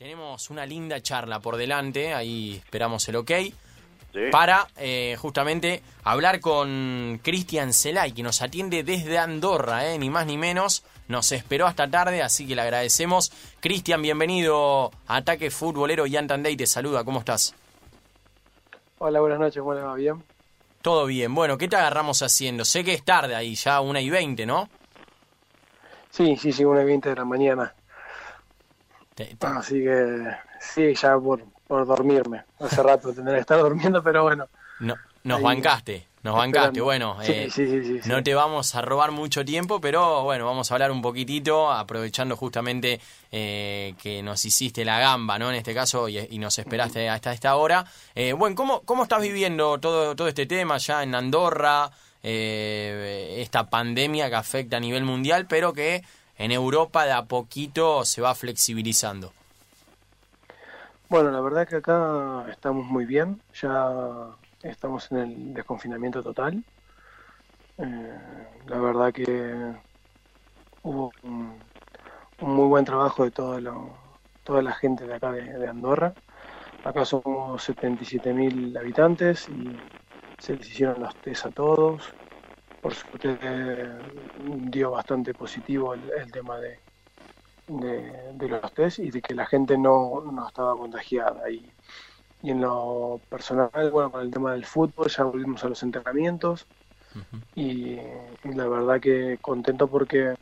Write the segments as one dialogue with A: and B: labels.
A: Tenemos una linda charla por delante, ahí esperamos el ok, para eh, justamente hablar con Cristian Celay, que nos atiende desde Andorra, eh, ni más ni menos. Nos esperó hasta tarde, así que le agradecemos. Cristian, bienvenido a Ataque Futbolero. Ian Tandey te saluda, ¿cómo estás?
B: Hola, buenas noches, ¿cómo le va? ¿Bien?
A: Todo bien. Bueno, ¿qué te agarramos haciendo? Sé que es tarde ahí, ya una y veinte, ¿no?
B: Sí, sí, sí, una y veinte de la mañana. Así que sí, ya por, por dormirme. Hace rato tendré que estar durmiendo, pero bueno.
A: No, nos bancaste, nos bancaste. Bueno, eh, no te vamos a robar mucho tiempo, pero bueno, vamos a hablar un poquitito, aprovechando justamente eh, que nos hiciste la gamba, ¿no? En este caso, y, nos esperaste hasta esta hora. Eh, bueno, ¿cómo, ¿cómo estás viviendo todo, todo este tema ya en Andorra? esta pandemia que afecta a nivel mundial, pero que en Europa de a poquito se va flexibilizando.
B: Bueno, la verdad que acá estamos muy bien, ya estamos en el desconfinamiento total. Eh, la verdad que hubo un, muy buen trabajo de todo toda la gente de acá de, Andorra. Acá somos 77.000 habitantes y se les hicieron los test a todos por suerte dio bastante positivo el, tema de, de, los test y de que la gente no, no estaba contagiada. Y, y, en lo personal, bueno, con el tema del fútbol ya volvimos a los entrenamientos y, la verdad que contento porque,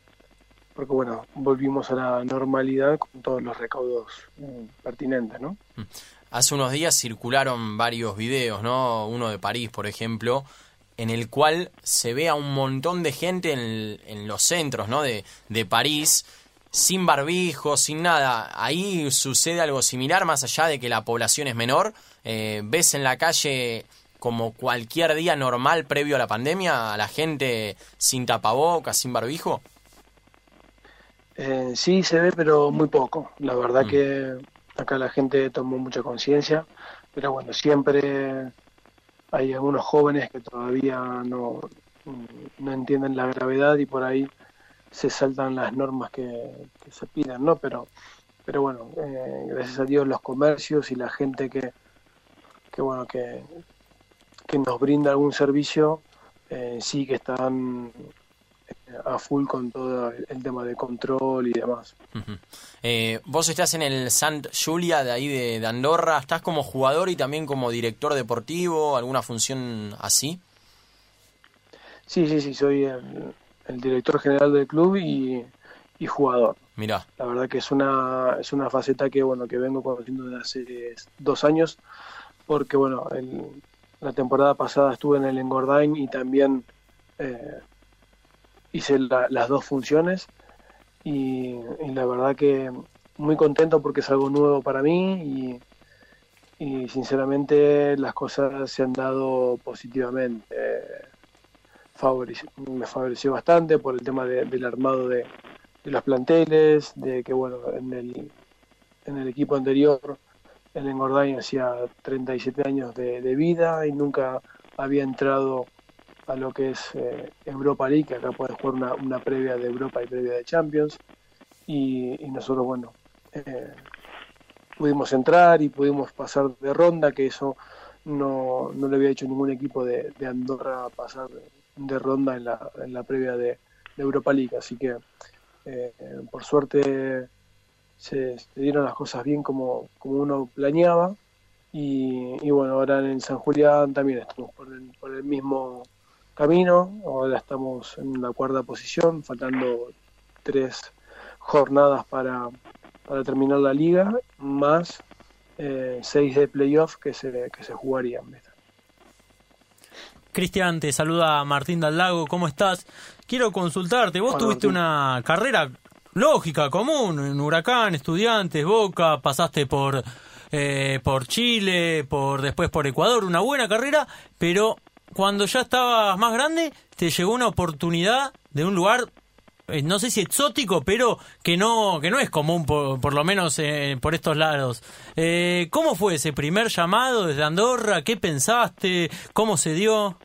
B: porque, bueno, volvimos a la normalidad con todos los recaudos eh, pertinentes, ¿no?
A: Hace unos días circularon varios videos, ¿no? Uno de París, por ejemplo, en el cual se ve a un montón de gente en, los centros ¿no? de, París, sin barbijo, sin nada. Ahí sucede algo similar, más allá de que la población es menor. Eh, ¿Ves en la calle como cualquier día normal previo a la pandemia a la gente sin tapabocas, sin barbijo?
B: Eh, sí, se ve, pero muy poco. La verdad mm. que acá la gente tomó mucha conciencia, pero bueno, siempre hay algunos jóvenes que todavía no, no entienden la gravedad y por ahí se saltan las normas que, se piden, ¿no? Pero, pero bueno, eh, gracias a Dios los comercios y la gente que, que bueno, que, que nos brinda algún servicio, eh, sí que están a full con todo el tema de control y demás.
A: Eh, vos estás en el Sant Julia de ahí de, Andorra, ¿estás como jugador y también como director deportivo, alguna función así?
B: Sí, sí, sí, soy el, director general del club y, jugador.
A: Mira.
B: La verdad que es una, es una faceta que, bueno, que vengo conociendo desde hace dos años, porque, bueno, la temporada pasada estuve en el Engordain y también... Eh, hice las dos funciones y, la verdad que muy contento porque es algo nuevo para mí y, y sinceramente las cosas se han dado positivamente. me favoreció bastante por el tema del armado de, los planteles, de que bueno, en el, en el equipo anterior, el Engordain hacía 37 años de, de vida y nunca había entrado a lo que es eh, Europa League, que acá puedes jugar una, una, previa de Europa y previa de Champions. Y, nosotros, bueno, eh, pudimos entrar y pudimos pasar de ronda, que eso no, no le había hecho ningún equipo de, Andorra pasar de, ronda en la, en la previa de, Europa League. Así que, eh, por suerte, se, dieron las cosas bien como, como uno planeaba. Y, y, bueno, ahora en San Julián también estamos por el, por el mismo camino, ahora estamos en la cuarta posición, faltando tres jornadas para, para terminar la liga, más eh, seis de playoff que se, que se jugarían.
C: Cristian, te saluda Martín Lago, ¿cómo estás? Quiero consultarte, vos tuviste una carrera lógica, común, en Huracán, Estudiantes, Boca, pasaste por, eh, por Chile, por después por Ecuador, una buena carrera, pero cuando ya estabas más grande, te llegó una oportunidad de un lugar, eh, no sé si exótico, pero que no, que no es común, por, lo menos eh, por estos lados. Eh, ¿Cómo fue ese primer llamado desde Andorra? ¿Qué pensaste? ¿Cómo se dio?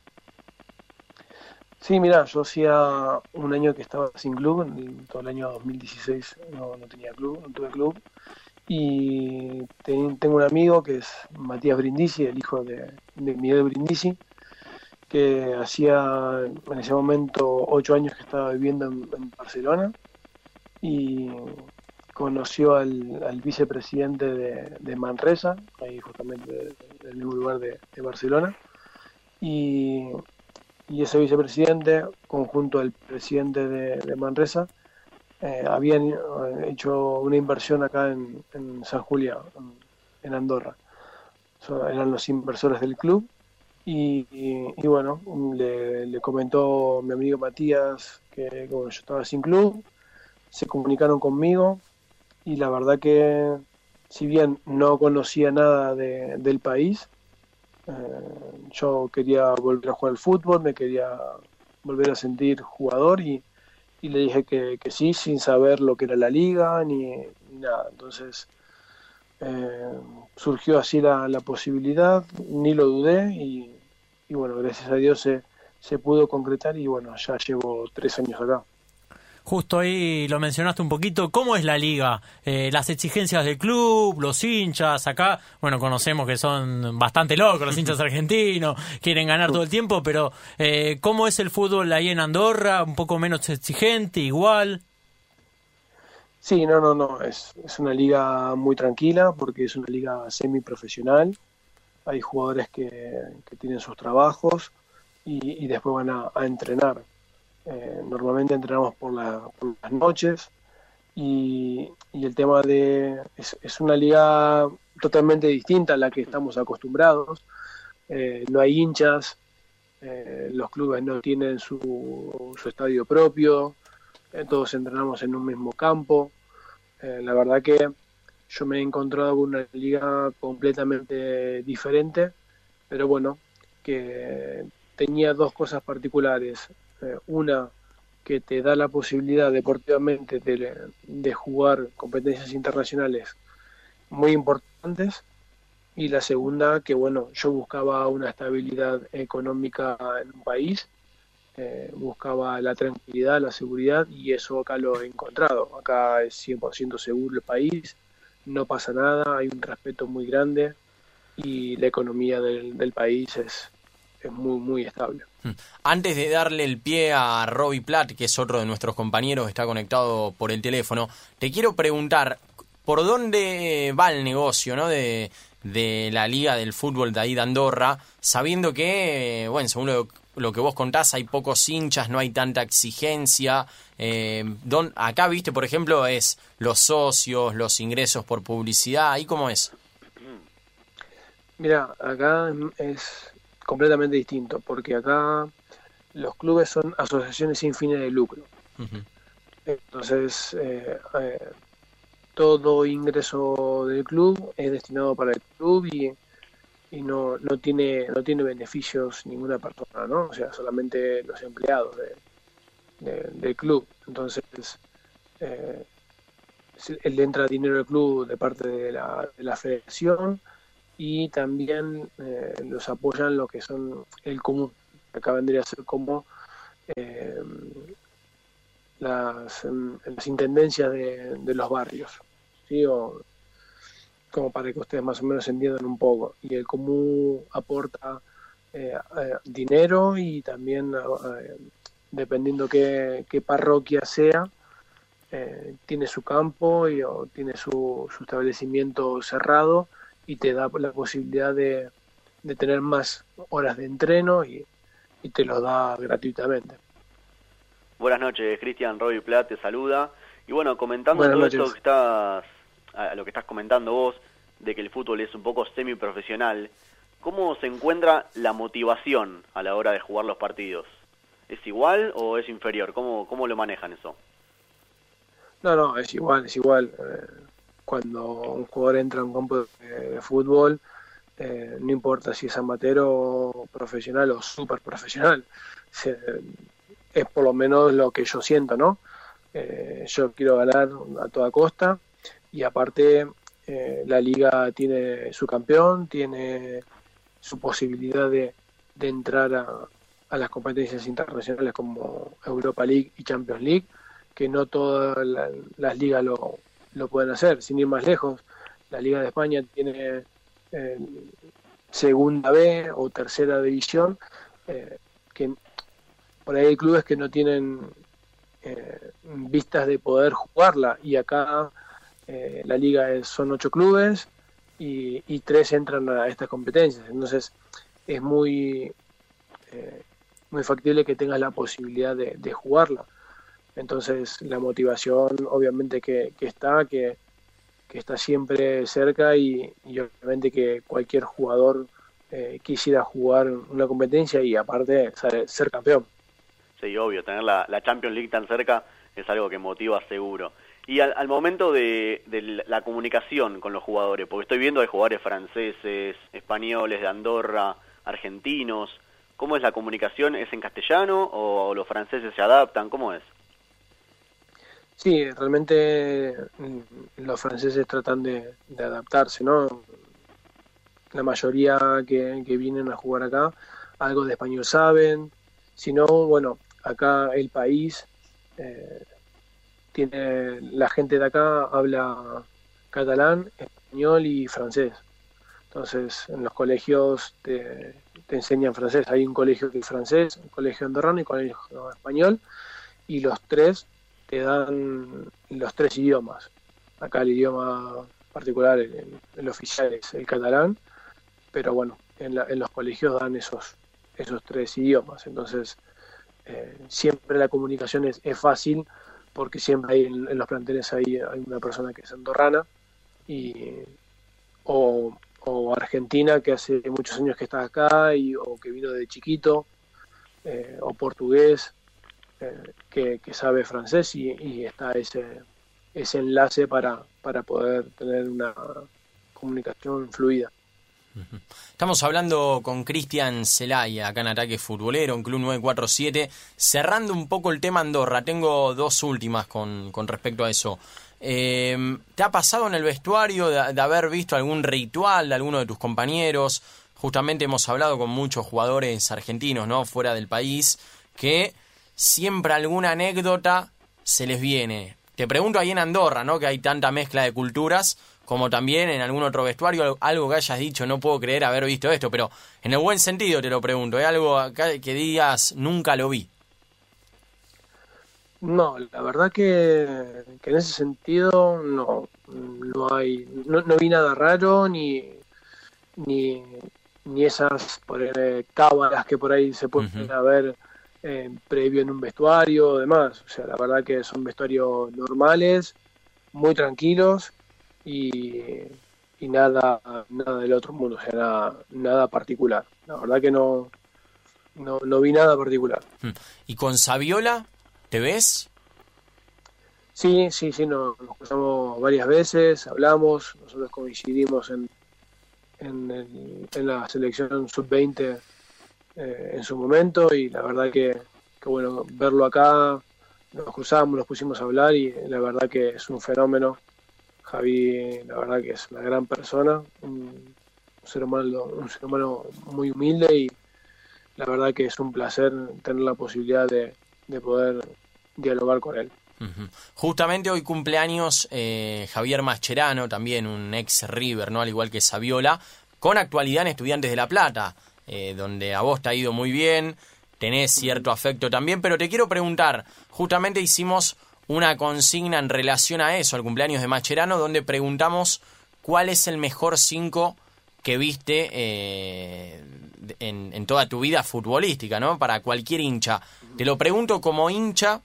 B: Sí, mira, yo hacía un año que estaba sin club, todo el año 2016 no, no tenía club, no tuve club, Y tengo un amigo que es Matías Brindisi, el hijo de, Miguel Brindisi, que hacía en ese momento ocho años que estaba viviendo en, Barcelona y conoció al, vicepresidente de, Manresa, ahí justamente del mismo lugar de, Barcelona, y, ese vicepresidente, conjunto al presidente de Manresa, eh, habían eh, hecho una inversión acá en, San Julián, en, Andorra. eran los inversores del club y, bueno, le, comentó mi amigo Matías que yo estaba sin club, se comunicaron conmigo y la verdad que si bien no conocía nada del país, eh, yo quería volver a jugar al fútbol, me quería volver a sentir jugador y, y le dije que, sí, sin saber lo que era la liga ni, nada. Entonces eh, surgió así la, posibilidad, ni lo dudé y, bueno, gracias a Dios se, se pudo concretar y bueno, ya llevo tres años acá.
C: Justo ahí lo mencionaste un poquito. ¿Cómo es la liga? Eh, las exigencias del club, los hinchas, acá, bueno, conocemos que son bastante locos los hinchas argentinos, quieren ganar todo el tiempo, pero eh, ¿cómo es el fútbol ahí en Andorra? ¿Un poco menos exigente, igual?
B: Sí, no, no, no, es, es una liga muy tranquila porque es una liga semiprofesional. Hay jugadores que, tienen sus trabajos y, después van a entrenar eh, normalmente entrenamos por, las noches y, el tema de... Es, una liga totalmente distinta a la que estamos acostumbrados. Eh, no hay hinchas, eh, los clubes no tienen su, su estadio propio, todos entrenamos en un mismo campo. la verdad que yo me he encontrado con una liga completamente diferente, pero bueno, que tenía dos cosas particulares. Eh, una que te da la posibilidad deportivamente de, jugar competencias internacionales muy importantes y la segunda que bueno yo buscaba una estabilidad económica en un país eh, buscaba la tranquilidad la seguridad y eso acá lo he encontrado acá es 100% seguro el país no pasa nada hay un respeto muy grande y la economía del país es, es muy, muy estable. Hmm.
A: Antes de darle el pie a Robbie Platt, que es otro de nuestros compañeros, está conectado por el teléfono, te quiero preguntar, ¿por dónde va el negocio ¿no? de, de la Liga del Fútbol de ahí de Andorra, sabiendo que, bueno, según lo, que vos contás, hay pocos hinchas, no hay tanta exigencia. Eh, don, acá, viste, por ejemplo, es los socios, los ingresos por publicidad, ¿ahí cómo es?
B: Mira, acá es completamente distinto, porque acá los clubes son asociaciones sin fines de lucro. Entonces, eh, eh, todo ingreso del club es destinado para el club y, y no, no, tiene, no tiene beneficios ninguna persona, ¿no? O sea, solamente los empleados del club. Entonces, eh, le entra dinero al club de parte de la, de la federación y también eh, los apoyan lo que son el común. Acá vendría a ser como eh, las, las, intendencias de, los barrios, ¿sí? O, como para que ustedes más o menos entiendan un poco. Y el común aporta eh, dinero y también, dependiendo qué, qué, parroquia sea, tiene su campo y, o tiene su, su establecimiento cerrado y te da la posibilidad de, tener más horas de entreno y, te lo da gratuitamente.
D: Buenas noches, Cristian Roy Plat te saluda. Y bueno, comentando todo esto que estás, a lo que estás comentando vos, de que el fútbol es un poco semiprofesional, ¿cómo se encuentra la motivación a la hora de jugar los partidos? ¿Es igual o es inferior? ¿Cómo, cómo lo manejan eso?
B: No, no, es igual, es igual. Eh, cuando un jugador entra en un campo de, fútbol, eh, no importa si es amateur o profesional o súper profesional, es por lo menos lo que yo siento, ¿no? Eh, yo quiero ganar a toda costa y aparte eh, la liga tiene su campeón, tiene su posibilidad de, entrar a, las competencias internacionales como Europa League y Champions League, que no todas las ligas lo, lo pueden hacer. Sin ir más lejos, la Liga de España tiene eh, segunda B o tercera división, eh, que por ahí hay clubes que no tienen eh, vistas de poder jugarla y acá la liga es, son ocho clubes y, tres entran a estas competencias, entonces es muy muy factible que tengas la posibilidad de, jugarla. Entonces la motivación obviamente que está, que, está siempre cerca y, obviamente que cualquier jugador eh, quisiera jugar una competencia y aparte ser campeón.
D: Sí, obvio, tener la, Champions League tan cerca es algo que motiva seguro. Y al, momento de, la comunicación con los jugadores, porque estoy viendo hay jugadores franceses, españoles, de Andorra, argentinos, ¿cómo es la comunicación? ¿Es en castellano o los franceses se adaptan? ¿Cómo es?
B: Sí, realmente mm, los franceses tratan de, adaptarse, ¿no? La mayoría que, vienen a jugar acá, algo de español saben, si no, bueno, acá el país eh, tiene, la gente de acá habla catalán, español y francés. Entonces, en los colegios te, te enseñan francés. Hay un colegio que es francés, un colegio andorrano y un colegio español. Y los tres te dan los tres idiomas. Acá el idioma particular, el, oficial es el catalán, pero bueno, en, los colegios dan esos, esos tres idiomas. Entonces, eh, siempre la comunicación es, fácil porque siempre hay en, los planteles hay, una persona que es andorrana y, o, argentina que hace muchos años que está acá y, o que vino de chiquito eh, o portugués que, sabe francés y, está ese, ese enlace para, para poder tener una comunicación fluida.
A: Estamos hablando con Cristian Celaya, acá en Ataque Futbolero, en Club 947, cerrando un poco el tema Andorra. Tengo dos últimas con, con respecto a eso. Eh, ¿Te ha pasado en el vestuario de, de, haber visto algún ritual de alguno de tus compañeros? Justamente hemos hablado con muchos jugadores argentinos, ¿no? Fuera del país, que siempre alguna anécdota se les viene. Te pregunto ahí en Andorra, ¿no? Que hay tanta mezcla de culturas, como también en algún otro vestuario, algo que hayas dicho, no puedo creer haber visto esto, pero en el buen sentido te lo pregunto, ¿es algo que digas, nunca lo vi?
B: No, la verdad que, en ese sentido no, no hay, no, vi nada raro ni, ni, ni esas por, eh, cábalas que por ahí se pueden ver eh, previo en un vestuario, demás. O sea, la verdad que son vestuarios normales, muy tranquilos y, nada, nada del otro mundo, o sea, nada, nada particular. La verdad que no, no, no vi nada particular.
A: ¿Y con Saviola te ves?
B: Sí, sí, sí, nos, cruzamos varias veces, hablamos, nosotros coincidimos en, en, en la selección sub-20 eh, en su momento y la verdad que, bueno, verlo acá, nos cruzamos, nos pusimos a hablar y la verdad que es un fenómeno. Javi, la verdad que es una gran persona, un ser humano, un ser humano muy humilde y la verdad que es un placer tener la posibilidad de, poder dialogar con él.
A: Justamente hoy cumpleaños eh, Javier Mascherano, también un ex River, ¿no? Al igual que Saviola, con actualidad en Estudiantes de La Plata. Eh, donde a vos te ha ido muy bien, tenés cierto afecto también, pero te quiero preguntar, justamente hicimos una consigna en relación a eso, al cumpleaños de Macherano, donde preguntamos cuál es el mejor 5 que viste eh, en, toda tu vida futbolística, ¿no? Para cualquier hincha. Te lo pregunto como hincha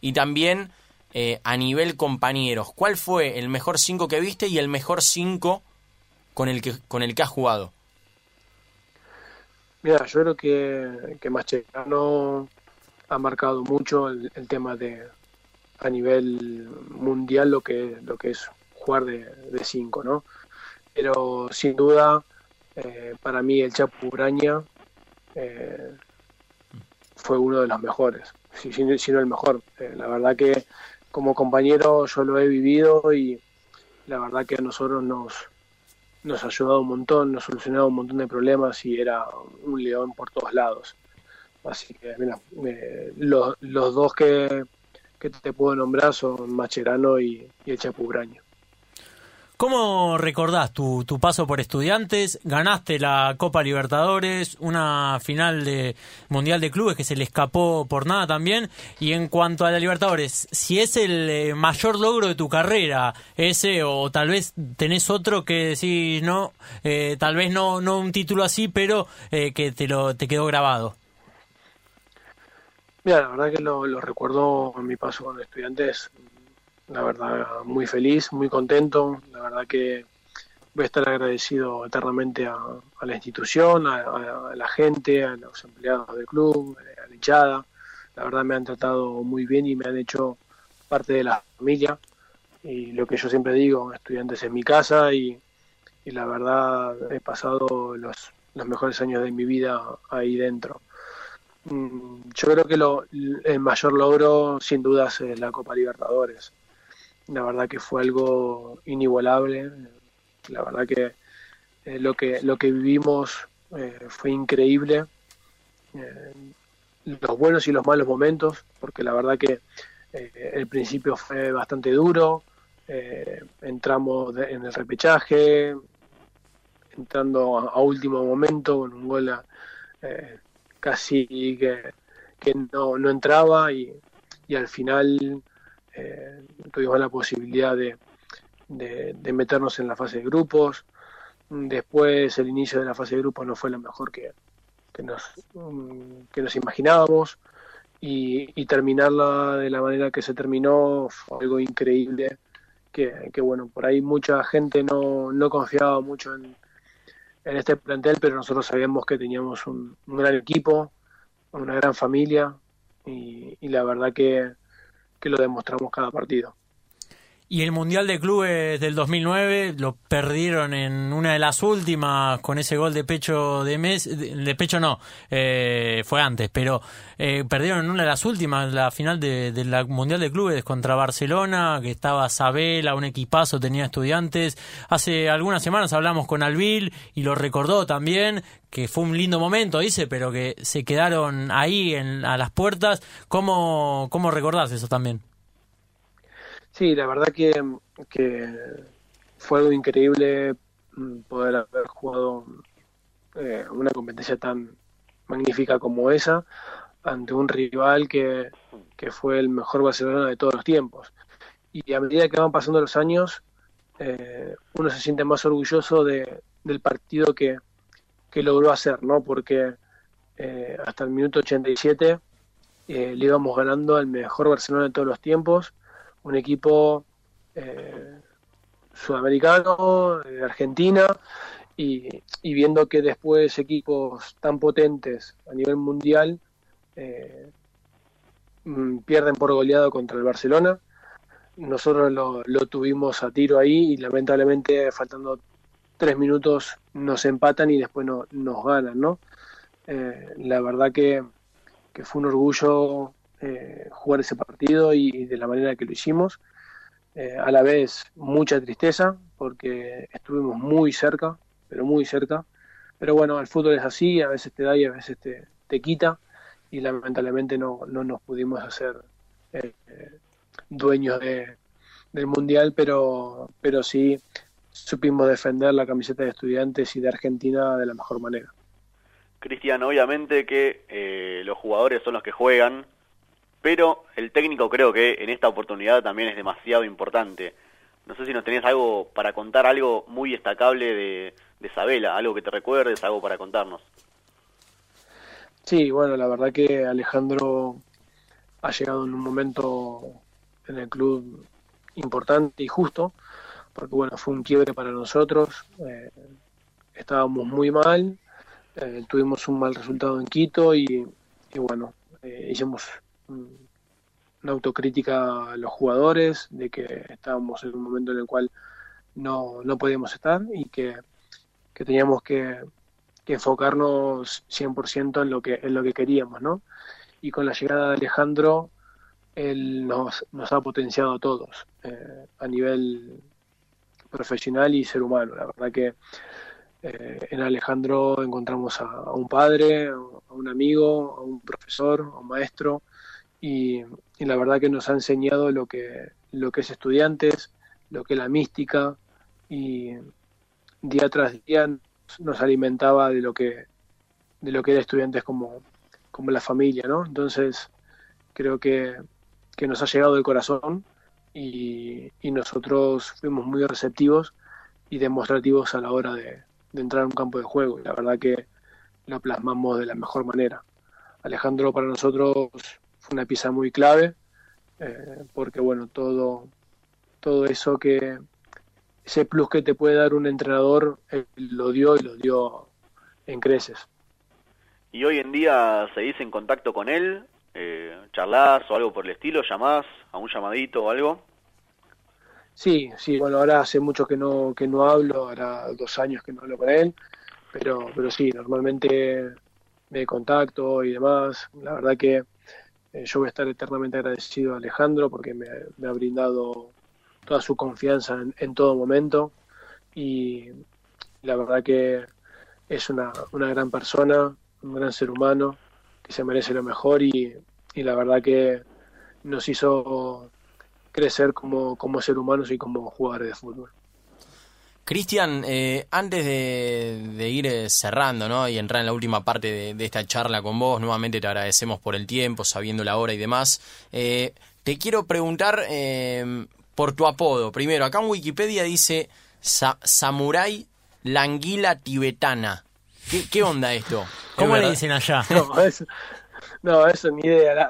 A: y también eh, a nivel compañeros. ¿Cuál fue el mejor 5 que viste y el mejor 5 con el que, con el que has jugado?
B: Mira, yo creo que, que Mascherano ha marcado mucho el, tema de a nivel mundial lo que lo que es jugar de, cinco, ¿no? Pero sin duda, eh, para mí el Chapu Braña eh, fue uno de los mejores, si, si, no el mejor. Eh, la verdad que como compañero yo lo he vivido y la verdad que a nosotros nos, nos ha ayudado un montón, nos ha solucionado un montón de problemas y era un león por todos lados. Así que, mira, los, los, dos que, te puedo nombrar son Macherano y, y el.
C: ¿Cómo recordás tu, tu paso por estudiantes? Ganaste la Copa Libertadores, una final de Mundial de Clubes que se le escapó por nada también. Y en cuanto a la Libertadores, si es el eh, mayor logro de tu carrera, ese o tal vez tenés otro que decís, no, eh, tal vez no, no un título así, pero eh, que te, lo, te quedó grabado.
B: Mira, la verdad que lo, recuerdo en mi paso con estudiantes la verdad muy feliz, muy contento, la verdad que voy a estar agradecido eternamente a, la institución, a, la gente, a los empleados del club, a la hinchada, la verdad me han tratado muy bien y me han hecho parte de la familia. Y lo que yo siempre digo, estudiantes en mi casa y, la verdad he pasado los mejores años de mi vida ahí dentro. Mm, yo creo que lo, el mayor logro sin dudas es la Copa Libertadores la verdad que fue algo inigualable. La verdad que eh, lo que lo que vivimos eh, fue increíble. Eh, los buenos y los malos momentos, porque la verdad que el principio fue bastante duro. entramos en el repechaje, entrando a, último momento con un gol casi que, que no, no entraba y, y al final eh, tuvimos la posibilidad de, de, meternos en la fase de grupos. Después el inicio de la fase de grupos no fue lo mejor que, que, nos, que nos imaginábamos y, terminarla de la manera que se terminó fue algo increíble. Que, que bueno, por ahí mucha gente no, no confiaba mucho en, en este plantel, pero nosotros sabíamos que teníamos un, gran equipo, una gran familia y la verdad que, que lo demostramos cada partido.
C: Y el Mundial de Clubes del 2009 lo perdieron en una de las últimas con ese gol de pecho de mes, de pecho no, eh, fue antes, pero eh, perdieron en una de las últimas la final del de, Mundial de Clubes contra Barcelona, que estaba Sabela, un equipazo, tenía estudiantes. Hace algunas semanas hablamos con Alvil y lo recordó también, que fue un lindo momento, dice, pero que se quedaron ahí en, a las puertas. ¿Cómo, cómo recordás eso también?
B: Sí, la verdad que, que fue algo increíble mm, poder haber jugado eh, una competencia tan magnífica como esa ante un rival que, fue el mejor Barcelona de todos los tiempos. Y a medida que van pasando los años, eh, uno se siente más orgulloso de, del partido que, que logró hacer, ¿no? Porque eh, hasta el minuto 87 le íbamos ganando al mejor Barcelona de todos los tiempos un equipo eh, sudamericano, de Argentina, y, viendo que después equipos tan potentes a nivel mundial eh, mm, pierden por goleado contra el Barcelona. Nosotros lo, tuvimos a tiro ahí y lamentablemente faltando tres minutos nos empatan y después no, nos ganan, ¿no? Eh, la verdad que, fue un orgullo eh, jugar ese partido y, de la manera que lo hicimos. Eh, a la vez mucha tristeza porque estuvimos muy cerca, pero muy cerca. Pero bueno, el fútbol es así, a veces te da y a veces te, te quita y lamentablemente no, no nos pudimos hacer eh, dueños de, del mundial, pero, pero sí supimos defender la camiseta de estudiantes y de Argentina de la mejor manera.
D: Cristian, obviamente que los jugadores son los que juegan, pero el técnico creo que en esta oportunidad también es demasiado importante. No sé si nos tenías algo para contar, algo muy destacable de, de Sabela, algo que te recuerdes, algo para contarnos.
B: Sí, bueno, la verdad que Alejandro ha llegado en un momento en el club importante y justo, porque bueno, fue un quiebre para nosotros, eh, estábamos muy mal, eh, tuvimos un mal resultado en Quito y, y bueno, eh, hicimos una autocrítica a los jugadores de que estábamos en un momento en el cual no, no podíamos estar y que, teníamos que, enfocarnos 100% en lo que en lo que queríamos, ¿no? Y con la llegada de Alejandro, él nos, nos ha potenciado a todos eh, a nivel profesional y ser humano. La verdad que eh, en Alejandro encontramos a, un padre, a un amigo, a un profesor, a un maestro, y, la verdad que nos ha enseñado lo que, lo que es estudiantes, lo que es la mística, y día tras día nos alimentaba de lo que de lo que era estudiantes como, como la familia, ¿no? Entonces creo que, que nos ha llegado el corazón y, y, nosotros fuimos muy receptivos y demostrativos a la hora de, de entrar a un campo de juego. Y la verdad que lo plasmamos de la mejor manera. Alejandro para nosotros fue una pieza muy clave, eh, porque bueno, todo, todo eso que, ese plus que te puede dar un entrenador, lo dio y lo dio en creces.
D: ¿Y hoy en día seguís en contacto con él? Eh, ¿Charlás o algo por el estilo? ¿Llamás a un llamadito o algo?
B: Sí, sí, bueno, ahora hace mucho que no, que no hablo, ahora dos años que no hablo con él, pero, pero sí, normalmente me contacto y demás. La verdad que eh, yo voy a estar eternamente agradecido a Alejandro porque me, ha brindado toda su confianza en, todo momento y la verdad que es una, una gran persona, un gran ser humano que se merece lo mejor y, y la verdad que nos hizo crecer como, como ser humanos y como jugadores de fútbol.
A: Cristian, eh, antes de, ir eh, cerrando ¿no? y entrar en la última parte de, esta charla con vos, nuevamente te agradecemos por el tiempo, sabiendo la hora y demás. Eh, te quiero preguntar por tu apodo. Primero, acá en Wikipedia dice Samurai Languila Tibetana. ¿Qué, onda esto?
C: ¿Cómo le dicen allá?
B: No, eso ni idea.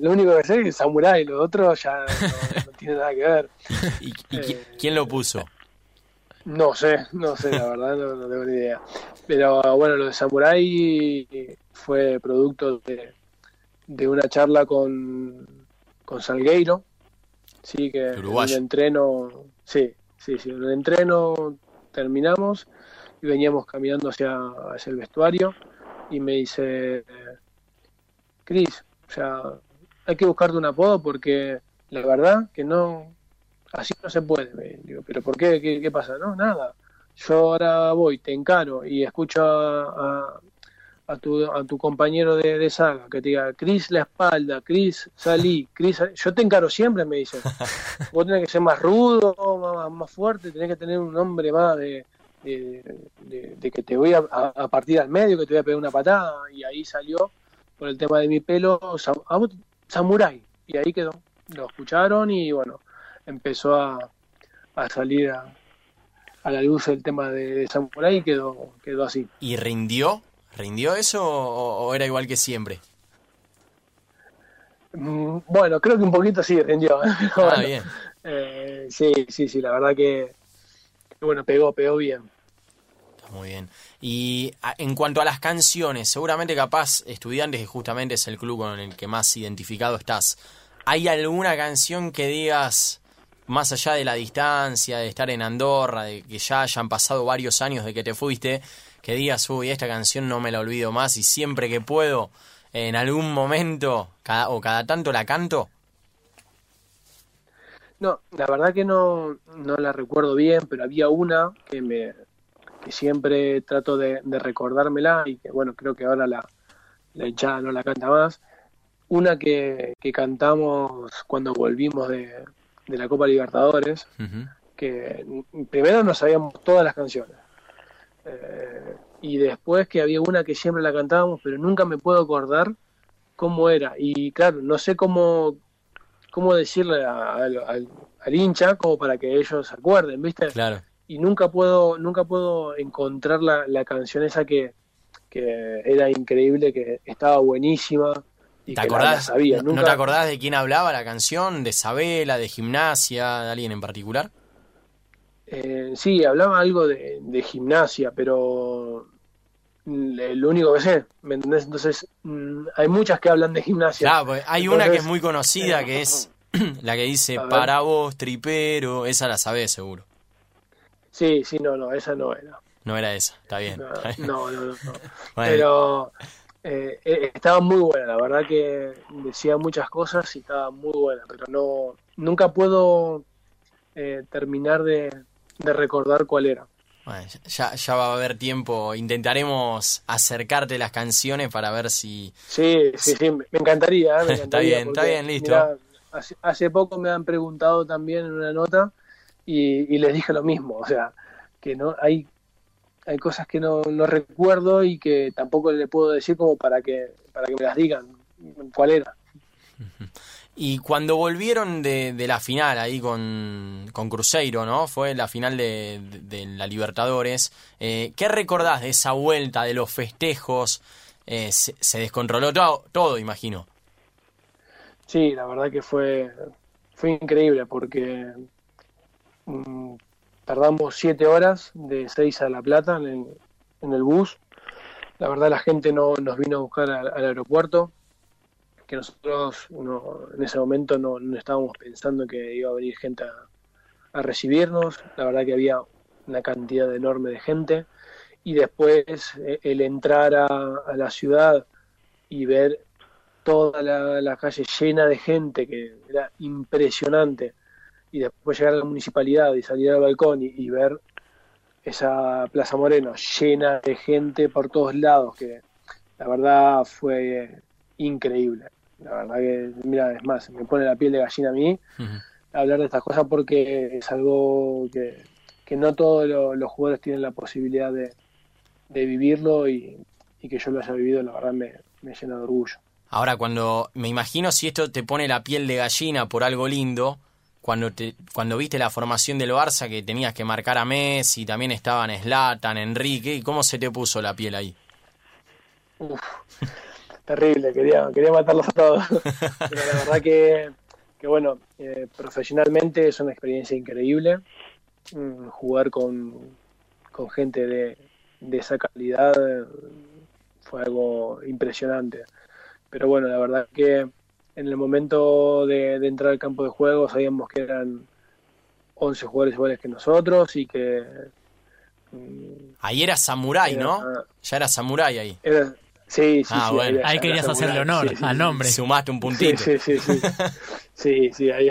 B: lo único que sé es Samurai, lo otro ya no, tiene nada que ver.
A: ¿Y, eh, quién lo puso?
B: No sé, no sé, la verdad, no, tengo ni idea. Pero bueno, lo de Samurai fue producto de, una charla con, con Salgueiro, sí, que en el entreno, sí, sí, sí, en el entreno terminamos y veníamos caminando hacia, hacia el vestuario y me dice Cris, o sea, hay que buscarte un apodo porque la verdad que no, así no se puede. digo, pero ¿por qué? qué? pasa? No, nada. Yo ahora voy, te encaro y escucho a, a, tu, a tu compañero de, de, saga que te diga, Cris la espalda, Cris salí, Cris, yo te encaro siempre, me dice. Vos tenés que ser más rudo, más, fuerte, tenés que tener un nombre más de, de, que te voy a, a, partir al medio, que te voy a pegar una patada. Y ahí salió por el tema de mi pelo, Samurai. Y ahí quedó. Lo escucharon y bueno, empezó a, a salir a, la luz el tema de, Samurai y quedó, quedó así.
A: ¿Y rindió? ¿Rindió eso o, era igual que siempre?
B: Mm, bueno, creo que un poquito sí rindió.
A: ah, bien.
B: Eh, sí, sí, sí, la verdad que, bueno, pegó, pegó bien.
A: Muy bien. Y en cuanto a las canciones, seguramente capaz Estudiantes, que justamente es el club con el que más identificado estás, ¿hay alguna canción que digas, más allá de la distancia, de estar en Andorra, de que ya hayan pasado varios años de que te fuiste, que digas, uy, esta canción no me la olvido más y siempre que puedo, en algún momento cada, o cada tanto la canto?
B: No, la verdad que no, no la recuerdo bien, pero había una que me, que siempre trato de, recordármela y que bueno, creo que ahora la, la hinchada no la canta más. Una que, que cantamos cuando volvimos de, de la Copa Libertadores, que primero no sabíamos todas las canciones. Eh, y después que había una que siempre la cantábamos, pero nunca me puedo acordar cómo era. Y claro, no sé cómo, cómo decirle al, al hincha como para que ellos se acuerden, ¿viste?
A: Claro
B: y nunca puedo, nunca puedo encontrar la, la canción esa que, que era increíble, que estaba buenísima. Y
A: ¿Te acordás? ¿No te acordás de quién hablaba la canción? ¿De Sabela, de gimnasia, de alguien en particular?
B: Eh, sí, hablaba algo de, de, gimnasia, pero lo único que sé, ¿me entendés? Entonces, mm, hay muchas que hablan de gimnasia.
A: Claro, pues, hay una que es muy conocida, que es la que dice, para vos, tripero, esa la sabés seguro.
B: Sí, sí, no, no, esa no era.
A: No era esa, está bien.
B: No, no, no. Pero eh, eh, estaba muy buena, la verdad que decía muchas cosas y estaba muy buena, pero no, nunca puedo eh, terminar de, recordar cuál era.
A: Bueno, ya, ya va a haber tiempo, intentaremos acercarte las canciones para ver si...
B: Sí, sí, sí, me encantaría.
A: está bien, está bien, listo.
B: hace, hace poco me han preguntado también en una nota y, les dije lo mismo, o sea, que no hay hay cosas que no, no recuerdo y que tampoco le puedo decir como para que para que me las digan cuál era.
A: Y cuando volvieron de, de la final ahí con, con, Cruzeiro, ¿no? Fue la final de, de, la Libertadores. Eh, ¿Qué recordás de esa vuelta, de los festejos? Eh, se, descontroló todo, todo, imagino.
B: Sí, la verdad que fue, fue increíble porque mm, tardamos siete horas de seis a La Plata en en el bus. La verdad la gente no nos vino a buscar al aeropuerto que nosotros en ese momento no, estábamos pensando que iba a venir gente a, recibirnos, la verdad que había una cantidad enorme de gente. Y después eh, el entrar a, la ciudad y ver toda la, calle llena de gente, que era impresionante, y después llegar a la municipalidad y salir al balcón y, ver esa Plaza Moreno llena de gente por todos lados, que la verdad fue increíble. La verdad que, mira, es más, me pone la piel de gallina a mí hablar de estas cosas porque es algo que, no todos los jugadores tienen la posibilidad de, vivirlo y, que yo lo haya vivido, la verdad me, llena de orgullo.
A: Ahora, cuando me imagino si esto te pone la piel de gallina por algo lindo, cuando te, cuando viste la formación del Barça que tenías que marcar a Messi, también estaban Slatan, Enrique, ¿cómo se te puso la piel ahí?
B: Uf terrible, quería, quería matarlos a todos. Pero la verdad que, que bueno, eh, profesionalmente es una experiencia increíble. Mm, jugar con, con gente de, de esa calidad eh, fue algo impresionante. Pero bueno, la verdad que en el momento de, entrar al campo de juego sabíamos que eran 11 jugadores iguales que nosotros y que...
A: Mm, ahí era Samurai, ¿no? Ya era Samurai ahí.
B: Era, Sí, sí,
C: ah, Bueno. Ahí, querías hacerle honor al nombre.
A: Sumaste un puntito.
B: Sí, sí, sí. Sí, sí, ahí,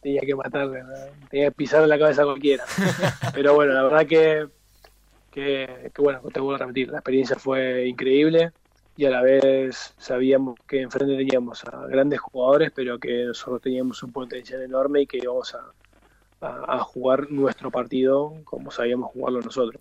B: tenía que matarle, tenía que pisarle la cabeza a cualquiera. Pero bueno, la verdad que, que, bueno, te vuelvo a repetir, la experiencia fue increíble y a la vez sabíamos que enfrente teníamos a grandes jugadores, pero que nosotros teníamos un potencial enorme y que íbamos a, a jugar nuestro partido como sabíamos jugarlo nosotros.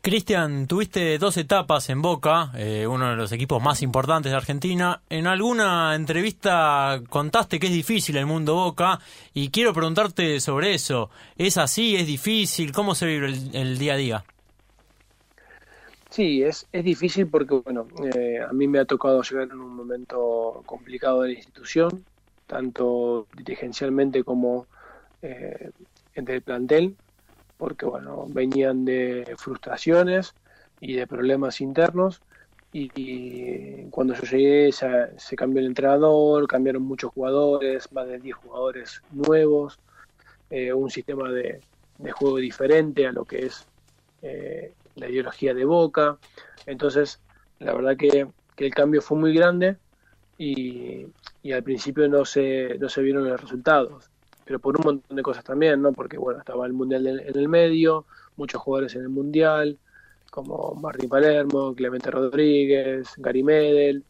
C: Cristian, tuviste dos etapas en Boca, eh, uno de los equipos más importantes de Argentina. En alguna entrevista contaste que es difícil el mundo Boca y quiero preguntarte sobre eso. ¿Es así? ¿Es difícil? ¿Cómo se vive el, día a día?
B: Sí, es, es difícil porque, bueno, eh, a mí me ha tocado llegar en un momento complicado de la institución, tanto dirigencialmente como eh, entre el plantel porque bueno, venían de frustraciones y de problemas internos y, cuando yo llegué se, cambió el entrenador, cambiaron muchos jugadores, más de 10 jugadores nuevos, eh, un sistema de, juego diferente a lo que es eh, la ideología de Boca, entonces la verdad que, el cambio fue muy grande y, y al principio no se, no se vieron los resultados pero por un montón de cosas también, ¿no? Porque, bueno, estaba el Mundial en el medio, muchos jugadores en el Mundial, como Martín Palermo, Clemente Rodríguez, Gary Medel,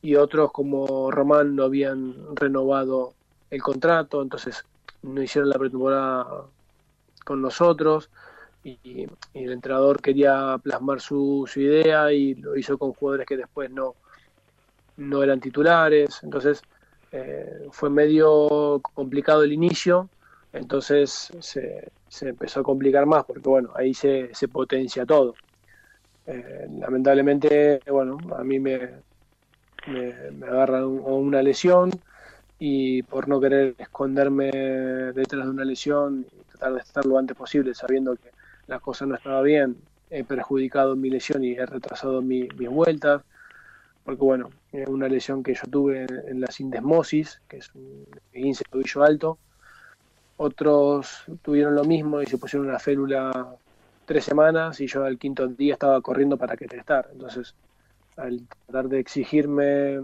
B: y otros como Román no habían renovado el contrato, entonces no hicieron la pretemporada con nosotros, y, el entrenador quería plasmar su, su idea y lo hizo con jugadores que después no, no eran titulares, entonces eh, fue medio complicado el inicio, entonces se, empezó a complicar más porque bueno, ahí se, potencia todo. Eh, lamentablemente, bueno, a mí me, me, agarra una lesión y por no querer esconderme detrás de una lesión y tratar de estar lo antes posible sabiendo que la cosa no estaba bien, he perjudicado mi lesión y he retrasado mis vueltas porque bueno, es una lesión que yo tuve en, la sindesmosis, que es un 15 tobillo alto. Otros tuvieron lo mismo y se pusieron una férula tres semanas y yo al quinto día estaba corriendo para que estar. Entonces, al tratar de exigirme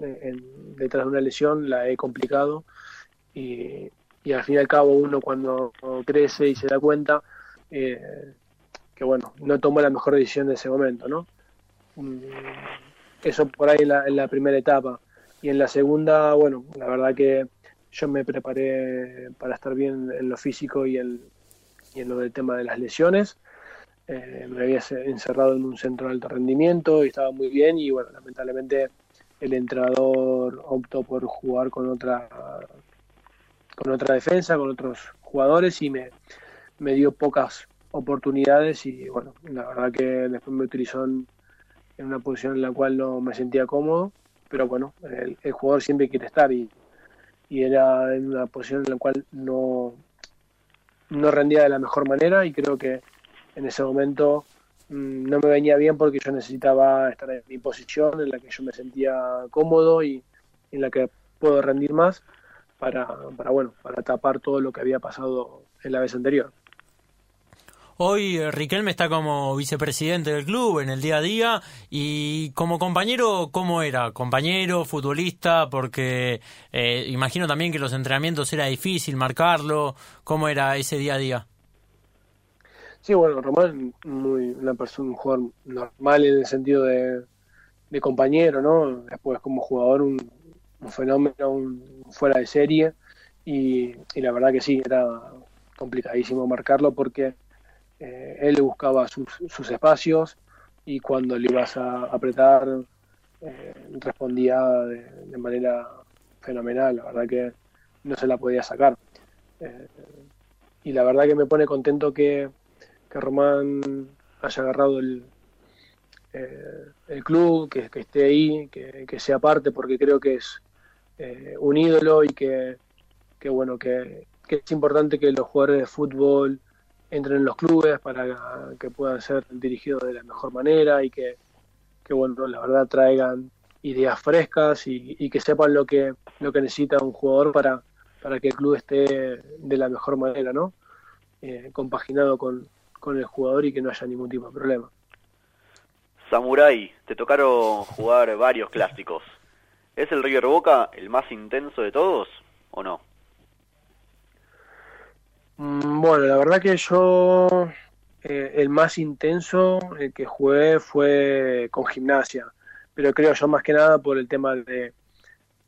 B: eh, detrás de una lesión, la he complicado y, al fin y al cabo uno cuando crece y se da cuenta eh, que bueno, no tomó la mejor decisión de ese momento, ¿no? Mm, eso por ahí en la, primera etapa. Y en la segunda, bueno, la verdad que yo me preparé para estar bien en lo físico y en, y en lo del tema de las lesiones. Eh, me había encerrado en un centro de alto rendimiento y estaba muy bien y bueno, lamentablemente el entrenador optó por jugar con otra con otra defensa, con otros jugadores y me, me dio pocas oportunidades y bueno, la verdad que después me utilizó en, una posición en la cual no me sentía cómodo, pero bueno, el, jugador siempre quiere estar y, y, era en una posición en la cual no, no rendía de la mejor manera y creo que en ese momento mm, no me venía bien porque yo necesitaba estar en mi posición en la que yo me sentía cómodo y en la que puedo rendir más para, para bueno, para tapar todo lo que había pasado en la vez anterior.
C: Hoy eh, Riquelme está como vicepresidente del club en el día a día y como compañero, ¿cómo era? ¿Compañero, futbolista? Porque eh, imagino también que los entrenamientos era difícil marcarlo. ¿Cómo era ese día a día?
B: Sí, bueno, Román, muy, una persona, un jugador normal en el sentido de, compañero, ¿no? Después como jugador un, fenómeno, un fuera de serie y la verdad que sí, era complicadísimo marcarlo porque eh, él buscaba sus, espacios y cuando le ibas a apretar eh, respondía de, manera fenomenal, la verdad que no se la podía sacar. Eh, y la verdad que me pone contento que, que Román haya agarrado el, el club, que, esté ahí, que, sea parte, porque creo que es un ídolo y que, que bueno, que, que es importante que los jugadores de fútbol entren en los clubes para que puedan ser dirigidos de la mejor manera y que, bueno, la verdad traigan ideas frescas y, que sepan lo que, lo que necesita un jugador para, para que el club esté de la mejor manera, ¿no? Eh, compaginado con, con el jugador y que no haya ningún tipo de problema.
D: Samurai, te tocaron jugar varios clásicos. ¿Es el River Boca el más intenso de todos o no?
B: Mm, bueno, la verdad que yo eh, el más intenso el que jugué fue con gimnasia, pero creo yo más que nada por el tema de,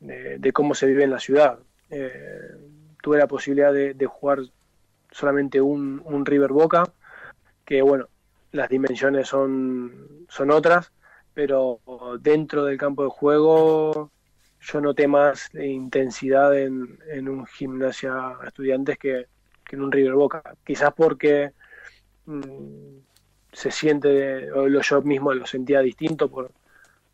B: de, cómo se vive en la ciudad. Eh, tuve la posibilidad de, jugar solamente un, un, River Boca, que bueno, las dimensiones son, son otras, pero dentro del campo de juego yo noté más intensidad en, en un gimnasia estudiantes que, que en un River Boca. Quizás porque mm, se siente, o yo mismo lo sentía distinto por,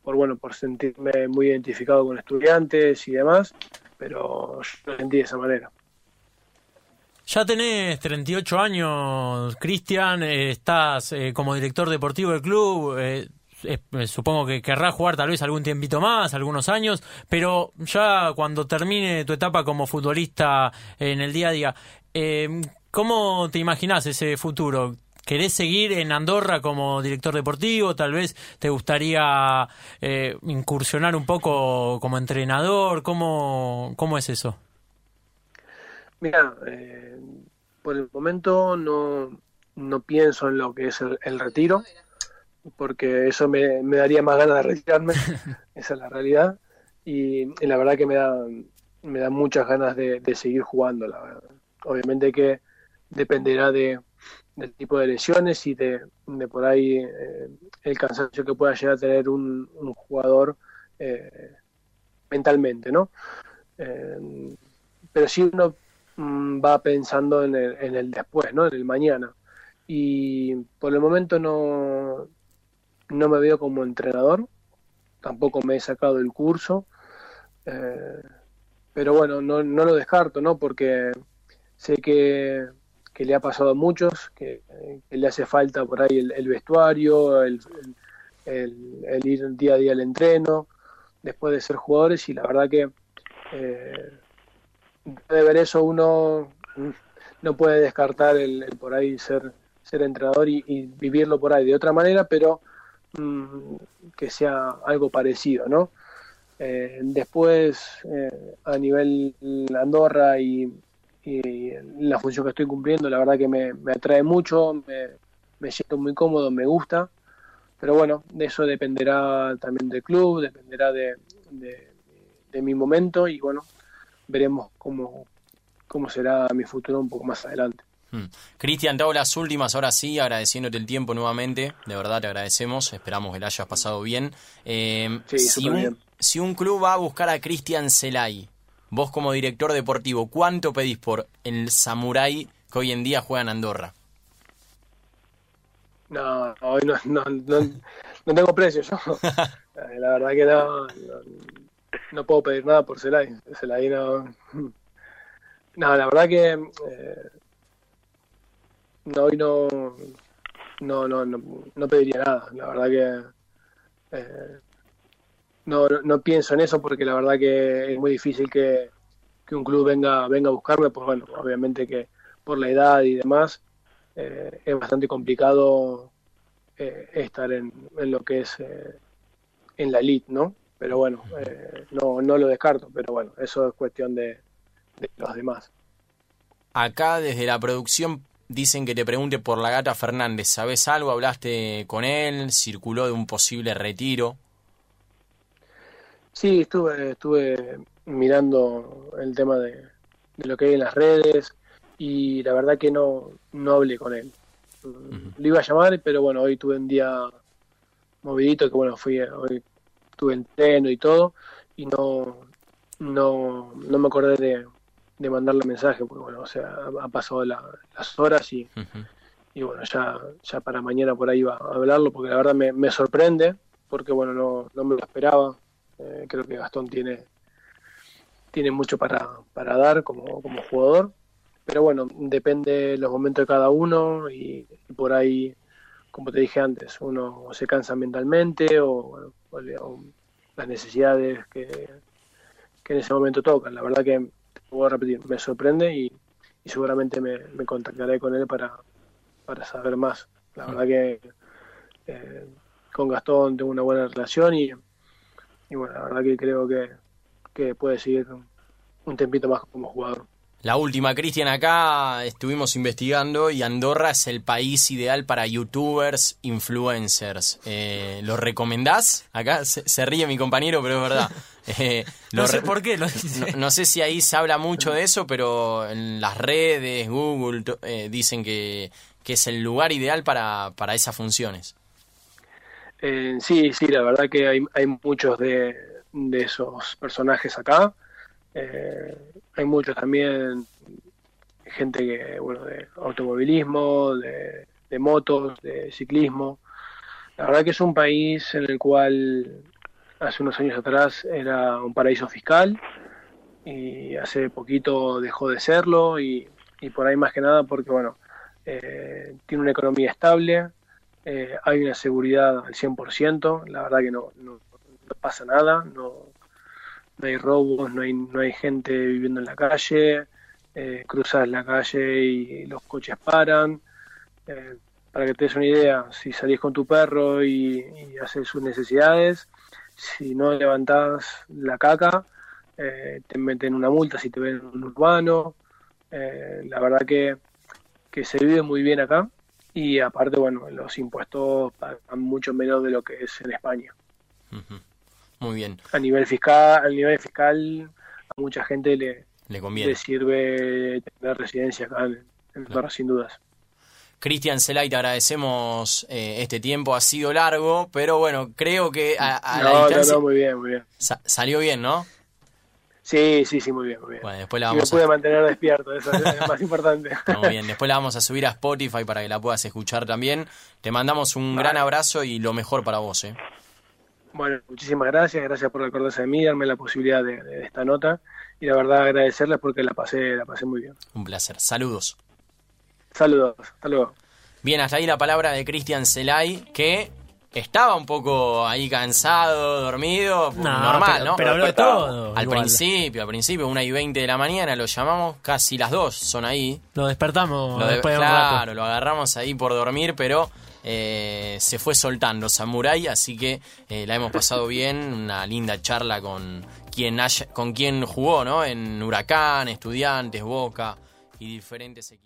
B: por, bueno, por sentirme muy identificado con estudiantes y demás, pero yo lo sentí de esa manera.
C: Ya tenés 38 años, Cristian, eh, estás eh, como director deportivo del club, eh, supongo que querrás jugar tal vez algún tiempito más, algunos años, pero ya cuando termine tu etapa como futbolista en el día a día, eh, ¿Cómo te imaginas ese futuro? ¿Querés seguir en Andorra como director deportivo? Tal vez te gustaría eh, incursionar un poco como entrenador. ¿Cómo, cómo es eso?
B: Mira, eh, por el momento no, no pienso en lo que es el, retiro, porque eso me, daría más ganas de retirarme, esa es la realidad, y, la verdad que me da, me da muchas ganas de, de seguir jugando, la verdad obviamente que dependerá de, del tipo de lesiones y de, por ahí eh, el cansancio que pueda llegar a tener un, jugador eh, mentalmente, ¿no? Eh, pero si uno mm, va pensando en el, en el después, ¿no? En el mañana. Y por el momento no, no me veo como entrenador, tampoco me he sacado el curso, pero bueno, no, no lo descarto, ¿no? Porque Sé que, le ha pasado a muchos, que, le hace falta por ahí el, vestuario, el, ir día a día al entreno, después de ser jugadores, y la verdad que eh, de ver eso uno no puede descartar el, por ahí ser, ser entrenador y, vivirlo por ahí de otra manera, pero mm, que sea algo parecido, ¿no? Eh, después, eh, a nivel Andorra y, y la función que estoy cumpliendo la verdad que me, atrae mucho, me, siento muy cómodo, me gusta, pero bueno, de eso dependerá también del club, dependerá de, mi momento y bueno, veremos cómo, cómo será mi futuro un poco más adelante.
A: Hmm. Cristian, te hago las últimas, ahora sí, agradeciéndote el tiempo nuevamente. De verdad te agradecemos, esperamos que la hayas pasado bien. Eh, si, un, si un club va a buscar a Cristian Celay, vos como director deportivo, ¿cuánto pedís por el Samurai que hoy en día juega en Andorra?
B: No, hoy no, no, no, tengo precio yo. Eh, la verdad que no, no, puedo pedir nada por Celay. Celay no... No, la verdad que eh, no, hoy no, no, no, no, pediría nada. La verdad que eh, no, no, pienso en eso porque la verdad que es muy difícil que, un club venga, venga a buscarme. Pues bueno, obviamente que por la edad y demás eh, es bastante complicado eh, estar en, en, lo que es en la elite, ¿no? Pero bueno, no, no lo descarto, pero bueno, eso es cuestión de, de los demás.
A: Acá desde la producción dicen que te pregunte por la gata Fernández. ¿Sabes algo? ¿Hablaste con él? ¿Circuló de un posible retiro?
B: Sí, estuve, estuve mirando el tema de, lo que hay en las redes y la verdad que no, no hablé con él. Lo iba a llamar, pero bueno, hoy tuve un día movidito, que bueno, fui, hoy tuve entreno y todo, y no, no, no me acordé de, de mandarle mensaje, porque bueno, o sea, ha pasado las horas y, y bueno, ya, ya para mañana por ahí va a hablarlo, porque la verdad me, sorprende, porque bueno, no, no me lo esperaba. Eh, creo que Gastón tiene, tiene mucho para, para dar como, como jugador, pero bueno, depende los momentos de cada uno y, por ahí, como te dije antes, uno se cansa mentalmente o, las necesidades que, que en ese momento tocan. La verdad que voy a repetir, me sorprende y, seguramente me, contactaré con él para, para saber más. La verdad que eh, con Gastón tengo una buena relación y, y bueno, la verdad que creo que, que puede seguir un tempito más como jugador.
A: La última, Cristian, acá estuvimos investigando y Andorra es el país ideal para youtubers, influencers. Eh, ¿Lo recomendás? Acá se, ríe mi compañero, pero es verdad.
C: Eh, no sé por qué lo
A: No, sé si ahí se habla mucho de eso, pero en las redes, Google, eh, dicen que, que, es el lugar ideal para, para esas funciones.
B: Sí, sí, la verdad que hay, hay muchos de, de esos personajes acá. Eh, hay muchos también, gente que, bueno, de automovilismo, de, motos, de ciclismo. La verdad que es un país en el cual hace unos años atrás era un paraíso fiscal y hace poquito dejó de serlo y, por ahí más que nada porque, bueno, eh, tiene una economía estable, eh, hay una seguridad al 100%, la verdad que no, no, pasa nada, no, no hay robos, no hay, no hay gente viviendo en la calle, eh, cruzas la calle y los coches paran. Eh, para que te des una idea, si salís con tu perro y, haces sus necesidades, si no levantás la caca, eh, te meten una multa si te ven en un urbano. La verdad que, que se vive muy bien acá y aparte, bueno, los impuestos pagan mucho menos de lo que es en España.
A: Muy bien.
B: A nivel fiscal, a nivel fiscal a mucha gente le,
A: le, conviene.
B: sirve tener residencia acá en, en sin dudas.
A: Cristian Celay, te agradecemos eh, este tiempo, ha sido largo, pero bueno, creo que a, la distancia...
B: No, muy bien, muy bien.
A: salió bien, ¿no?
B: Sí, sí, sí, muy bien, muy bien.
A: Bueno, después la vamos
B: y me pude mantener despierto, eso es lo más importante.
A: Muy bien, después la vamos a subir a Spotify para que la puedas escuchar también. Te mandamos un gran abrazo y lo mejor para vos, ¿eh?
B: Bueno, muchísimas gracias, gracias por acordarse de mí, darme la posibilidad de, esta nota y la verdad agradecerles porque la pasé, la pasé muy bien.
A: Un placer, saludos.
B: Saludos, hasta luego.
A: Bien, hasta ahí la palabra de Cristian Celay, que estaba un poco ahí cansado, dormido, normal, ¿no?
C: Pero habló de todo.
A: Al principio, al principio, una y veinte de la mañana, lo llamamos, casi las dos son ahí.
C: Lo despertamos
A: lo después de Claro, lo agarramos ahí por dormir, pero eh, se fue soltando Samurai, así que eh, la hemos pasado bien, una linda charla con quien, haya, con quien jugó, ¿no? En Huracán, Estudiantes, Boca y diferentes equipos.